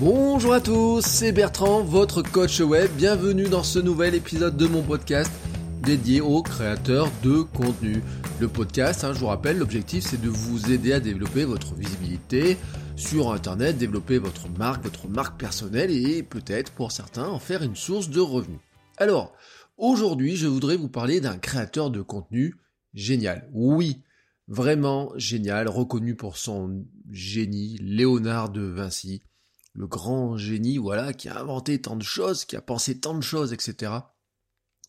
Bonjour à tous, c'est Bertrand, votre coach web. Bienvenue dans ce nouvel épisode de mon podcast dédié aux créateurs de contenu. Le podcast, hein, je vous rappelle, l'objectif c'est de vous aider à développer votre visibilité sur Internet, développer votre marque, votre marque personnelle et peut-être pour certains en faire une source de revenus. Alors, aujourd'hui je voudrais vous parler d'un créateur de contenu génial. Oui, vraiment génial, reconnu pour son génie, Léonard de Vinci le grand génie, voilà, qui a inventé tant de choses, qui a pensé tant de choses, etc.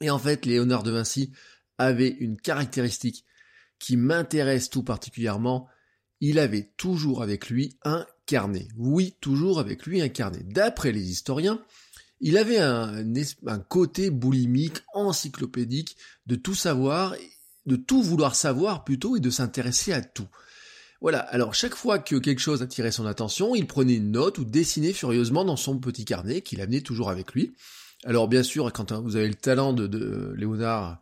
Et en fait, Léonard de Vinci avait une caractéristique qui m'intéresse tout particulièrement. Il avait toujours avec lui un carnet. Oui, toujours avec lui un carnet. D'après les historiens, il avait un, côté boulimique, encyclopédique, de tout savoir, de tout vouloir savoir plutôt et de s'intéresser à tout. Voilà, alors chaque fois que quelque chose attirait son attention, il prenait une note ou dessinait furieusement dans son petit carnet qu'il amenait toujours avec lui. Alors bien sûr, quand vous avez le talent de, Léonard,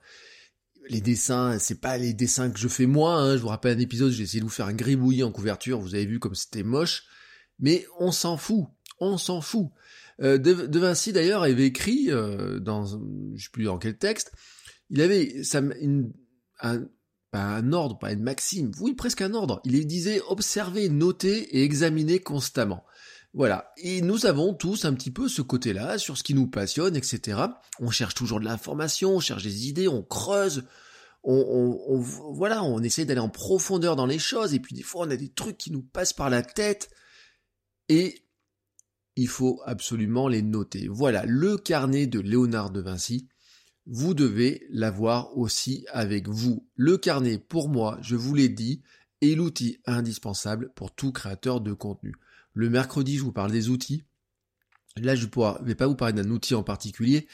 les dessins, c'est pas les dessins que je fais moi, hein. je vous rappelle un épisode, j'ai essayé de vous faire un gribouillis en couverture, vous avez vu comme c'était moche, mais on s'en fout, on s'en fout. Euh, de, Vinci d'ailleurs avait écrit euh, dans, je sais plus dans quel texte, il avait une, un, un ordre, pas une maxime, oui presque un ordre. Il disait observer, noter et examiner constamment. Voilà. Et nous avons tous un petit peu ce côté-là sur ce qui nous passionne, etc. On cherche toujours de l'information, on cherche des idées, on creuse, on, on, voilà, on essaie d'aller en profondeur dans les choses, et puis des fois on a des trucs qui nous passent par la tête, et il faut absolument les noter. Voilà, le carnet de Léonard de Vinci, vous devez l'avoir aussi avec vous. Le carnet, pour moi, je vous l'ai dit, est l'outil indispensable pour tout créateur de contenu. Le mercredi, je vous parle des outils. Là, je ne vais pas vous parler d'un outil en particulier.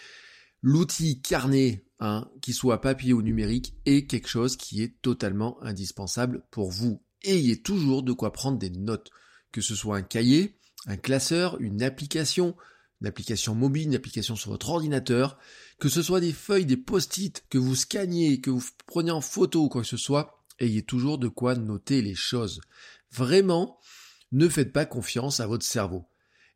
L'outil carnet, hein, qu'il soit papier ou numérique, est quelque chose qui est totalement indispensable pour vous. Ayez toujours de quoi prendre des notes, que ce soit un cahier, un classeur, une application, une application mobile, une application sur votre ordinateur, que ce soit des feuilles, des post-it, que vous scanniez, que vous preniez en photo ou quoi que ce soit, ayez toujours de quoi noter les choses. Vraiment, ne faites pas confiance à votre cerveau.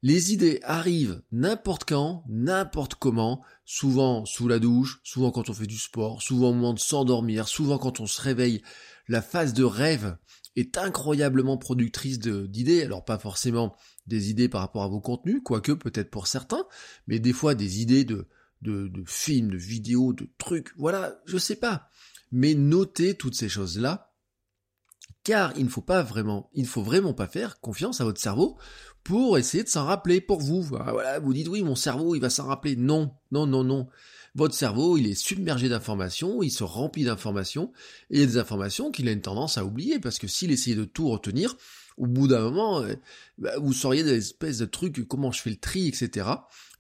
Les idées arrivent n'importe quand, n'importe comment, souvent sous la douche, souvent quand on fait du sport, souvent au moment de s'endormir, souvent quand on se réveille. La phase de rêve est incroyablement productrice d'idées, alors pas forcément des idées par rapport à vos contenus, quoique peut-être pour certains, mais des fois des idées de, de, de films, de vidéos, de trucs, voilà, je sais pas. Mais notez toutes ces choses-là, car il ne faut pas vraiment, il ne faut vraiment pas faire confiance à votre cerveau pour essayer de s'en rappeler pour vous. Voilà, vous dites oui, mon cerveau, il va s'en rappeler. Non, non, non, non. Votre cerveau, il est submergé d'informations, il se remplit d'informations, et il y a des informations qu'il a une tendance à oublier, parce que s'il essayait de tout retenir, au bout d'un moment, euh, bah, vous sauriez des espèces de trucs, comment je fais le tri, etc.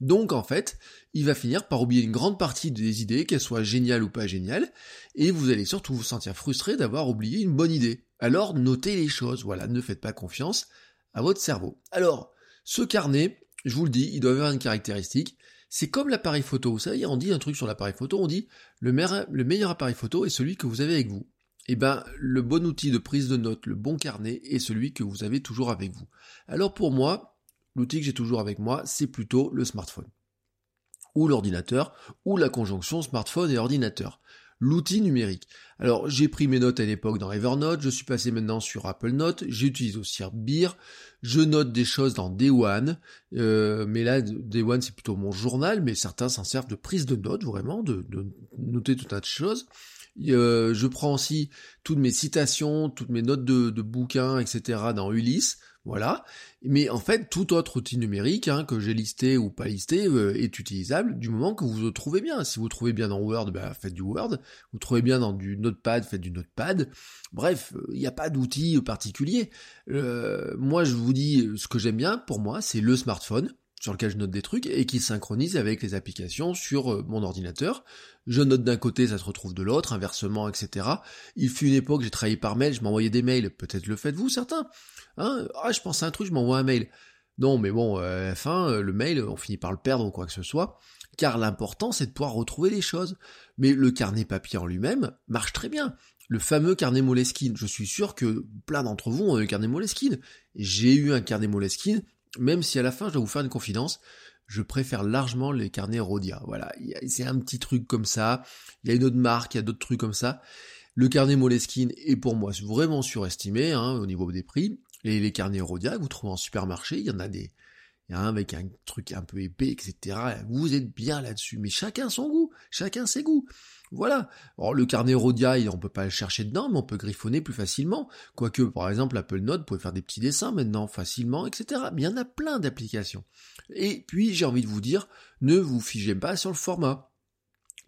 Donc en fait, il va finir par oublier une grande partie des idées, qu'elles soient géniales ou pas géniales, et vous allez surtout vous sentir frustré d'avoir oublié une bonne idée. Alors notez les choses, voilà, ne faites pas confiance à votre cerveau. Alors, ce carnet, je vous le dis, il doit avoir une caractéristique, c'est comme l'appareil photo, vous savez, on dit un truc sur l'appareil photo, on dit le meilleur appareil photo est celui que vous avez avec vous eh ben, le bon outil de prise de notes, le bon carnet, est celui que vous avez toujours avec vous. Alors pour moi, l'outil que j'ai toujours avec moi, c'est plutôt le smartphone. Ou l'ordinateur, ou la conjonction smartphone et ordinateur. L'outil numérique. Alors j'ai pris mes notes à l'époque dans Evernote, je suis passé maintenant sur Apple Note, j'utilise aussi Beer, je note des choses dans Day One, euh, mais là Day One c'est plutôt mon journal, mais certains s'en servent de prise de notes vraiment, de, de noter tout un tas de choses. Euh, je prends aussi toutes mes citations, toutes mes notes de, bouquins, etc. dans Ulysse. Voilà. Mais en fait, tout autre outil numérique hein, que j'ai listé ou pas listé euh, est utilisable du moment que vous le trouvez bien. Si vous trouvez bien dans Word, bah, faites du Word. Vous trouvez bien dans du Notepad, faites du Notepad. Bref, il n'y a pas d'outil particulier. Euh, moi, je vous dis ce que j'aime bien. Pour moi, c'est le smartphone sur lequel je note des trucs et qui synchronise avec les applications sur euh, mon ordinateur. Je note d'un côté, ça se retrouve de l'autre, inversement, etc. Il fut une époque, j'ai travaillé par mail, je m'envoyais des mails, peut-être le faites-vous certains. Hein ah, je pense à un truc, je m'envoie un mail. Non, mais bon, euh, à fin, euh, le mail, on finit par le perdre ou quoi que ce soit, car l'important, c'est de pouvoir retrouver les choses. Mais le carnet papier en lui-même marche très bien. Le fameux carnet Moleskine, je suis sûr que plein d'entre vous ont un carnet Moleskine. J'ai eu un carnet Moleskine, même si à la fin, je dois vous faire une confidence, je préfère largement les carnets Rodia. Voilà, c'est un petit truc comme ça. Il y a une autre marque, il y a d'autres trucs comme ça. Le carnet Moleskine est pour moi vraiment surestimé hein, au niveau des prix. Et les carnets Rodia vous trouvez en supermarché, il y en a des, il y a un avec un truc un peu épais, etc. Vous êtes bien là-dessus, mais chacun son goût, chacun ses goûts. Voilà. Alors le carnet Rodia, on peut pas le chercher dedans, mais on peut griffonner plus facilement. Quoique, par exemple, Apple Note, pouvez faire des petits dessins maintenant facilement, etc. Mais il y en a plein d'applications. Et puis, j'ai envie de vous dire, ne vous figez pas sur le format.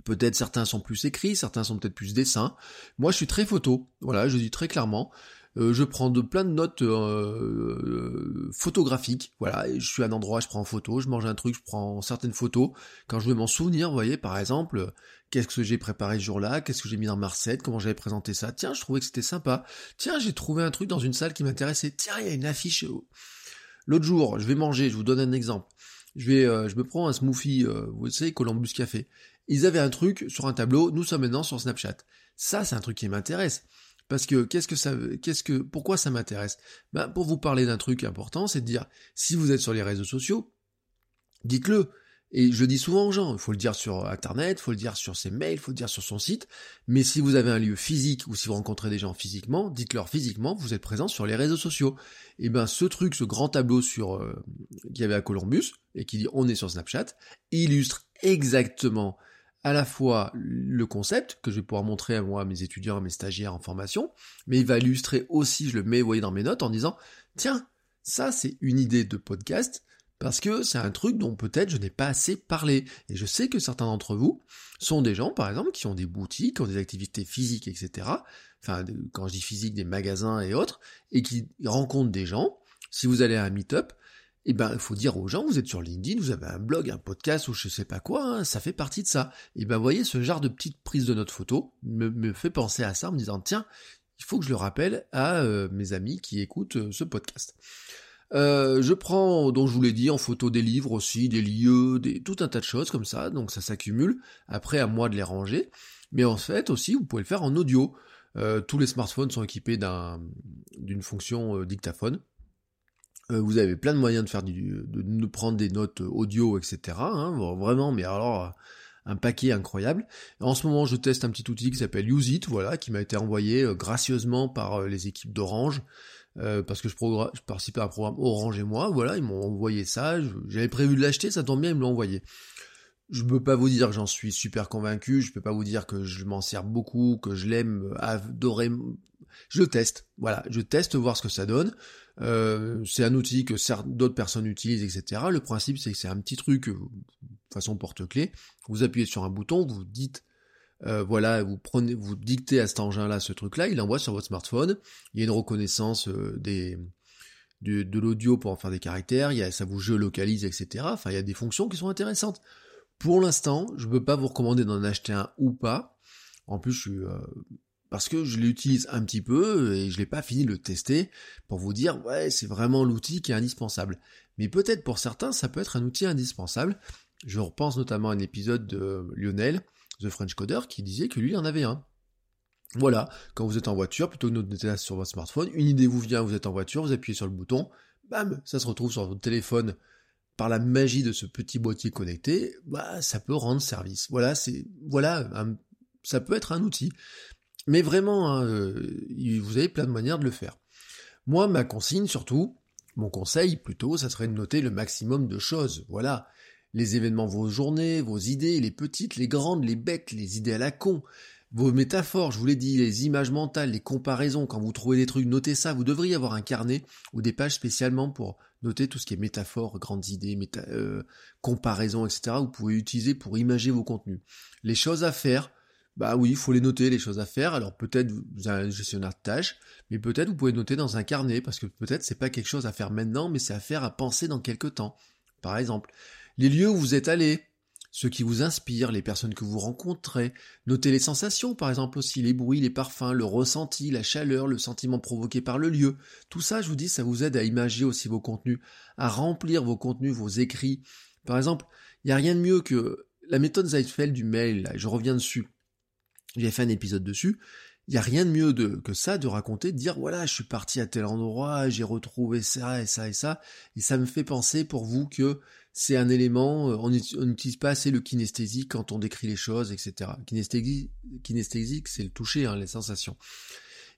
Peut-être certains sont plus écrits, certains sont peut-être plus dessins. Moi, je suis très photo. Voilà, je dis très clairement. Euh, je prends de plein de notes euh, euh, photographiques. Voilà, je suis à un endroit, je prends en photo, je mange un truc, je prends certaines photos. Quand je veux m'en souvenir, vous voyez, par exemple, qu'est-ce que j'ai préparé ce jour-là, qu'est-ce que j'ai mis dans ma recette, comment j'avais présenté ça. Tiens, je trouvais que c'était sympa. Tiens, j'ai trouvé un truc dans une salle qui m'intéressait. Tiens, il y a une affiche. L'autre jour, je vais manger, je vous donne un exemple. Je vais, je me prends un smoothie, vous savez, Columbus Café. Ils avaient un truc sur un tableau, nous sommes maintenant sur Snapchat. Ça, c'est un truc qui m'intéresse. Parce que qu'est-ce que ça, qu'est-ce que, pourquoi ça m'intéresse? Ben, pour vous parler d'un truc important, c'est de dire si vous êtes sur les réseaux sociaux, dites-le. Et je dis souvent aux gens, il faut le dire sur Internet, il faut le dire sur ses mails, il faut le dire sur son site, mais si vous avez un lieu physique ou si vous rencontrez des gens physiquement, dites-leur physiquement, vous êtes présent sur les réseaux sociaux. Et ben ce truc, ce grand tableau sur euh, qu'il y avait à Columbus et qui dit on est sur Snapchat, illustre exactement à la fois le concept que je vais pouvoir montrer à moi, à mes étudiants, à mes stagiaires en formation, mais il va illustrer aussi, je le mets, vous voyez, dans mes notes en disant, tiens, ça c'est une idée de podcast, parce que c'est un truc dont peut-être je n'ai pas assez parlé. Et je sais que certains d'entre vous sont des gens, par exemple, qui ont des boutiques, qui ont des activités physiques, etc. Enfin, quand je dis physique, des magasins et autres, et qui rencontrent des gens. Si vous allez à un meet-up, eh ben, il faut dire aux gens, vous êtes sur LinkedIn, vous avez un blog, un podcast ou je sais pas quoi, hein, ça fait partie de ça. Et eh ben, voyez, ce genre de petite prise de notre photo me, fait penser à ça en me disant, tiens, il faut que je le rappelle à euh, mes amis qui écoutent euh, ce podcast. Euh, je prends, dont je vous l'ai dit, en photo des livres aussi, des lieux, des, tout un tas de choses comme ça, donc ça s'accumule. Après, à moi de les ranger. Mais en fait, aussi, vous pouvez le faire en audio. tous les smartphones sont équipés d'une fonction dictaphone. Euh, vous avez plein de moyens de faire du, de, prendre des notes audio, etc. Hein, vraiment, mais alors un paquet incroyable. En ce moment, je teste un petit outil qui s'appelle Use voilà, qui m'a été envoyé euh, gracieusement par euh, les équipes d'Orange, parce que je, participais à un programme Orange et moi, voilà, ils m'ont envoyé ça, j'avais prévu de l'acheter, ça tombe bien, ils me l'ont envoyé. Je peux pas vous dire que j'en suis super convaincu, je peux pas vous dire que je m'en sers beaucoup, que je l'aime adorer. Je teste, voilà, je teste voir ce que ça donne. Euh, c'est un outil que d'autres personnes utilisent, etc. Le principe, c'est que c'est un petit truc, euh, façon porte-clés. Vous appuyez sur un bouton, vous dites, euh, voilà, vous prenez, vous dictez à cet engin-là ce truc-là, il envoie sur votre smartphone. Il y a une reconnaissance des de, l'audio pour en faire des caractères, il y a, ça vous géolocalise, etc. Enfin, il y a des fonctions qui sont intéressantes. Pour l'instant, je ne peux pas vous recommander d'en acheter un ou pas. En plus, je suis parce que je l'utilise un petit peu et je l'ai pas fini de le tester pour vous dire ouais c'est vraiment l'outil qui est indispensable. Mais peut-être pour certains ça peut être un outil indispensable. Je repense notamment à un épisode de Lionel, The French Coder, qui disait que lui en avait un. Voilà, quand vous êtes en voiture, plutôt que de noter sur votre smartphone, une idée vous vient, vous êtes en voiture, vous appuyez sur le bouton, bam, ça se retrouve sur votre téléphone par la magie de ce petit boîtier connecté, bah ça peut rendre service. Voilà, c'est voilà, ça peut être un outil. Mais vraiment, hein, euh, vous avez plein de manières de le faire. Moi, ma consigne surtout, mon conseil plutôt, ça serait de noter le maximum de choses. Voilà. Les événements, vos journées, vos idées, les petites, les grandes, les bêtes, les idées à la con. Vos métaphores, je vous l'ai dit, les images mentales, les comparaisons, quand vous trouvez des trucs, notez ça. Vous devriez avoir un carnet ou des pages spécialement pour noter tout ce qui est métaphores, grandes idées, euh, comparaisons, etc. Vous pouvez utiliser pour imager vos contenus. Les choses à faire, bah oui, il faut les noter, les choses à faire. Alors peut-être vous avez un gestionnaire de tâches, mais peut-être vous pouvez noter dans un carnet, parce que peut-être c'est pas quelque chose à faire maintenant, mais c'est à faire à penser dans quelques temps. Par exemple, les lieux où vous êtes allé, ceux qui vous inspirent, les personnes que vous rencontrez, notez les sensations, par exemple aussi les bruits, les parfums, le ressenti, la chaleur, le sentiment provoqué par le lieu. Tout ça, je vous dis, ça vous aide à imager aussi vos contenus, à remplir vos contenus, vos écrits. Par exemple, il n'y a rien de mieux que la méthode Zeitfeld du mail, là, je reviens dessus. J'ai fait un épisode dessus. Il n'y a rien de mieux de, que ça, de raconter, de dire voilà, je suis parti à tel endroit, j'ai retrouvé ça et ça et ça, et ça me fait penser pour vous que c'est un élément, euh, on n'utilise pas assez le kinesthésique quand on décrit les choses, etc. Kinesthésique, kinesthésique c'est le toucher, hein, les sensations.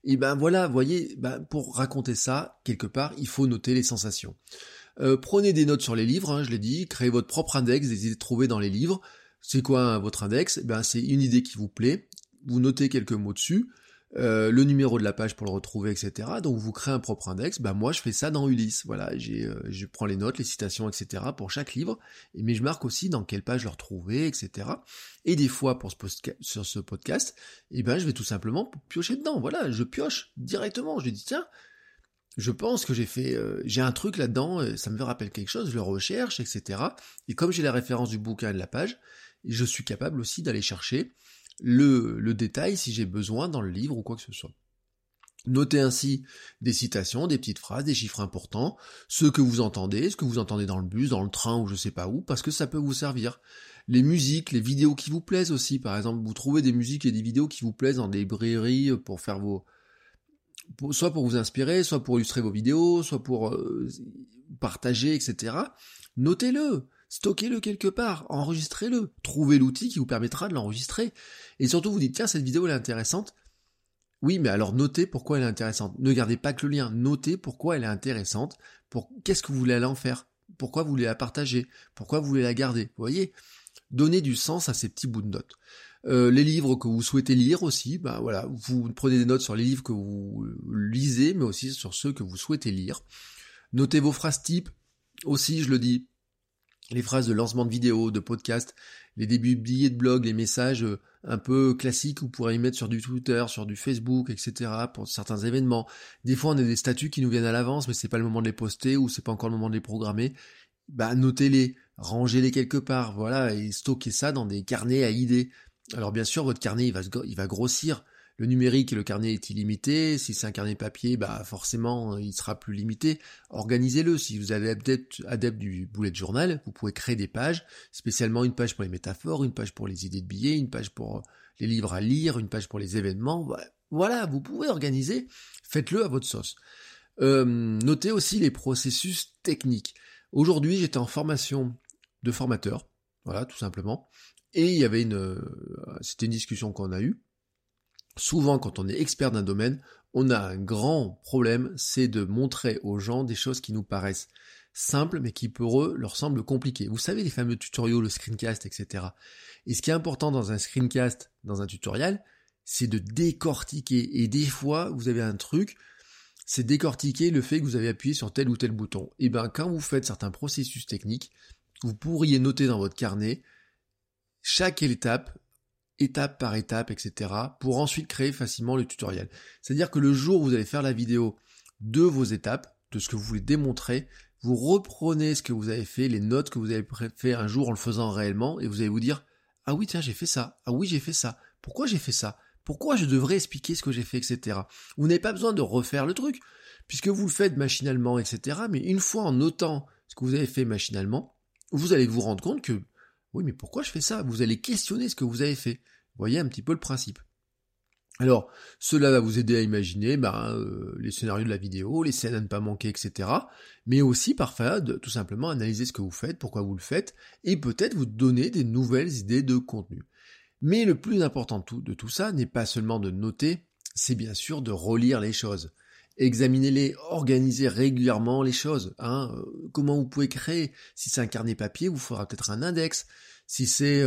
Et ben voilà, voyez, ben pour raconter ça, quelque part, il faut noter les sensations. Euh, prenez des notes sur les livres, hein, je l'ai dit, créez votre propre index, des idées trouvées dans les livres. C'est quoi votre index? Ben c'est une idée qui vous plaît, vous notez quelques mots dessus, euh, le numéro de la page pour le retrouver, etc. Donc vous créez un propre index. Bah moi je fais ça dans Ulysse. Voilà, euh, je prends les notes, les citations, etc. pour chaque livre, mais je marque aussi dans quelle page le retrouver, etc. Et des fois pour ce sur ce podcast, eh ben je vais tout simplement piocher dedans. Voilà, je pioche directement. Je dis tiens, je pense que j'ai fait, euh, j'ai un truc là-dedans, ça me rappelle quelque chose, je le recherche, etc. Et comme j'ai la référence du bouquin et de la page, je suis capable aussi d'aller chercher le, détail si j'ai besoin dans le livre ou quoi que ce soit. Notez ainsi des citations, des petites phrases, des chiffres importants, ce que vous entendez, ce que vous entendez dans le bus, dans le train ou je sais pas où, parce que ça peut vous servir. Les musiques, les vidéos qui vous plaisent aussi, par exemple, vous trouvez des musiques et des vidéos qui vous plaisent dans des librairies pour faire vos, soit pour vous inspirer, soit pour illustrer vos vidéos, soit pour euh, partager, etc. Notez-le stockez-le quelque part, enregistrez-le, trouvez l'outil qui vous permettra de l'enregistrer. Et surtout, vous dites, tiens, cette vidéo est intéressante. Oui, mais alors notez pourquoi elle est intéressante. Ne gardez pas que le lien, notez pourquoi elle est intéressante, pour qu'est-ce que vous voulez aller en faire, pourquoi vous voulez la partager, pourquoi vous voulez la garder? Vous voyez? Donnez du sens à ces petits bouts de notes. Euh, les livres que vous souhaitez lire aussi, bah voilà, vous prenez des notes sur les livres que vous lisez, mais aussi sur ceux que vous souhaitez lire. Notez vos phrases types. Aussi, je le dis, les phrases de lancement de vidéos, de podcasts, les débuts de billets de blog, les messages euh, un peu classiques, vous pourrez y mettre sur du Twitter, sur du Facebook, etc. pour certains événements. Des fois, on a des statuts qui nous viennent à l'avance, mais c'est pas le moment de les poster ou c'est pas encore le moment de les programmer. Bah, notez-les, rangez-les quelque part, voilà, et stockez ça dans des carnets à idées. Alors bien sûr, votre carnet, il va, il va grossir le numérique et le carnet est illimité. Si c'est un carnet papier, bah forcément, il sera plus limité. Organisez-le. Si vous êtes adepte, adepte du bullet journal, vous pouvez créer des pages, spécialement une page pour les métaphores, une page pour les idées de billets, une page pour les livres à lire, une page pour les événements. Voilà, vous pouvez organiser. Faites-le à votre sauce. Euh, notez aussi les processus techniques. Aujourd'hui, j'étais en formation de formateur, voilà, tout simplement. Et il y avait une, euh, c'était une discussion qu'on a eue Souvent, quand on est expert d'un domaine, on a un grand problème, c'est de montrer aux gens des choses qui nous paraissent simples, mais qui pour eux leur semblent compliquées. Vous savez, les fameux tutoriaux, le screencast, etc. Et ce qui est important dans un screencast, dans un tutoriel, c'est de décortiquer. Et des fois, vous avez un truc, c'est décortiquer le fait que vous avez appuyé sur tel ou tel bouton. Et bien, quand vous faites certains processus techniques, vous pourriez noter dans votre carnet chaque étape étape par étape, etc., pour ensuite créer facilement le tutoriel. C'est-à-dire que le jour où vous allez faire la vidéo de vos étapes, de ce que vous voulez démontrer, vous reprenez ce que vous avez fait, les notes que vous avez fait un jour en le faisant réellement, et vous allez vous dire, ah oui, tiens, j'ai fait ça, ah oui, j'ai fait ça, pourquoi j'ai fait ça, pourquoi je devrais expliquer ce que j'ai fait, etc. Vous n'avez pas besoin de refaire le truc, puisque vous le faites machinalement, etc., mais une fois en notant ce que vous avez fait machinalement, vous allez vous rendre compte que oui, mais pourquoi je fais ça? Vous allez questionner ce que vous avez fait. Voyez un petit peu le principe. Alors, cela va vous aider à imaginer ben, euh, les scénarios de la vidéo, les scènes à ne pas manquer, etc. Mais aussi parfois de tout simplement analyser ce que vous faites, pourquoi vous le faites, et peut-être vous donner des nouvelles idées de contenu. Mais le plus important de tout ça n'est pas seulement de noter, c'est bien sûr de relire les choses examinez-les, organisez régulièrement les choses. Hein. Comment vous pouvez créer? Si c'est un carnet papier, vous fera peut-être un index. Si c'est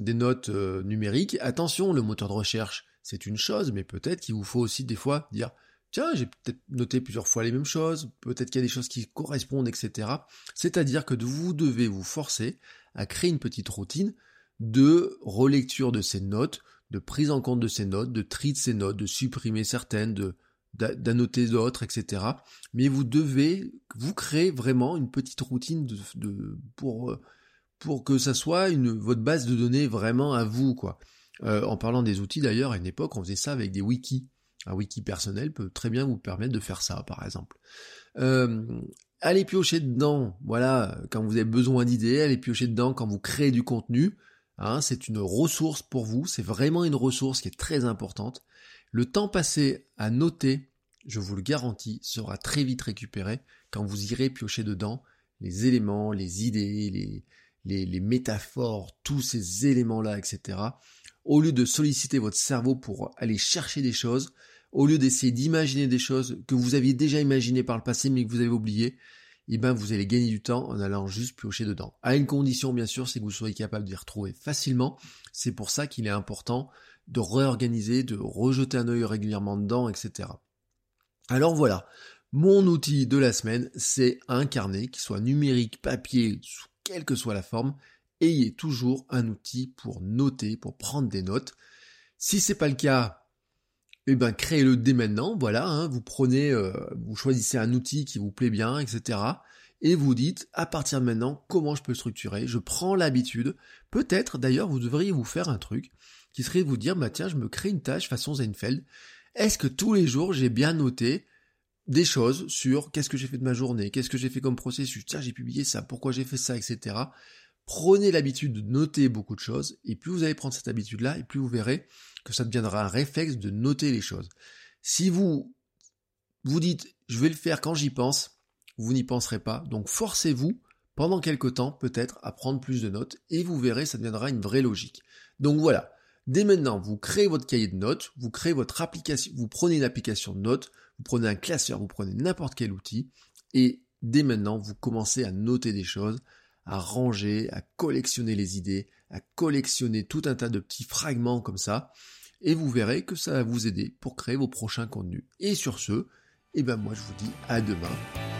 des notes numériques, attention, le moteur de recherche, c'est une chose, mais peut-être qu'il vous faut aussi des fois dire tiens, j'ai peut-être noté plusieurs fois les mêmes choses, peut-être qu'il y a des choses qui correspondent, etc. C'est-à-dire que vous devez vous forcer à créer une petite routine de relecture de ces notes, de prise en compte de ces notes, de tri de ces notes, de supprimer certaines, de d'annoter d'autres, etc. Mais vous devez vous créer vraiment une petite routine de, pour pour que ça soit une votre base de données vraiment à vous quoi. Euh, en parlant des outils d'ailleurs, à une époque on faisait ça avec des wikis. Un wiki personnel peut très bien vous permettre de faire ça par exemple. Euh, allez piocher dedans, voilà, quand vous avez besoin d'idées, allez piocher dedans quand vous créez du contenu. Hein, c'est une ressource pour vous, c'est vraiment une ressource qui est très importante. Le temps passé à noter, je vous le garantis, sera très vite récupéré quand vous irez piocher dedans les éléments, les idées, les, métaphores, tous ces éléments-là, etc. Au lieu de solliciter votre cerveau pour aller chercher des choses, au lieu d'essayer d'imaginer des choses que vous aviez déjà imaginées par le passé mais que vous avez oubliées, eh ben vous allez gagner du temps en allant juste piocher dedans. À une condition bien sûr, c'est que vous soyez capable d'y retrouver facilement. C'est pour ça qu'il est important de réorganiser, de rejeter un œil régulièrement dedans, etc. Alors voilà, mon outil de la semaine, c'est un carnet, qui soit numérique, papier, sous quelle que soit la forme, ayez toujours un outil pour noter, pour prendre des notes. Si c'est pas le cas, eh ben créez-le dès maintenant, voilà, hein, vous prenez, euh, vous choisissez un outil qui vous plaît bien, etc. Et vous dites, à partir de maintenant, comment je peux structurer, je prends l'habitude, peut-être d'ailleurs vous devriez vous faire un truc, qui serait de vous dire, bah tiens, je me crée une tâche façon Seinfeld. Est-ce que tous les jours j'ai bien noté des choses sur qu'est-ce que j'ai fait de ma journée, qu'est-ce que j'ai fait comme processus, tiens, j'ai publié ça, pourquoi j'ai fait ça, etc. Prenez l'habitude de noter beaucoup de choses, et plus vous allez prendre cette habitude-là, et plus vous verrez que ça deviendra un réflexe de noter les choses. Si vous vous dites, je vais le faire quand j'y pense, vous n'y penserez pas, donc forcez-vous pendant quelque temps peut-être à prendre plus de notes, et vous verrez, ça deviendra une vraie logique. Donc voilà, Dès maintenant, vous créez votre cahier de notes, vous créez votre application, vous prenez une application de notes, vous prenez un classeur, vous prenez n'importe quel outil, et dès maintenant, vous commencez à noter des choses, à ranger, à collectionner les idées, à collectionner tout un tas de petits fragments comme ça, et vous verrez que ça va vous aider pour créer vos prochains contenus. Et sur ce, eh ben moi je vous dis à demain.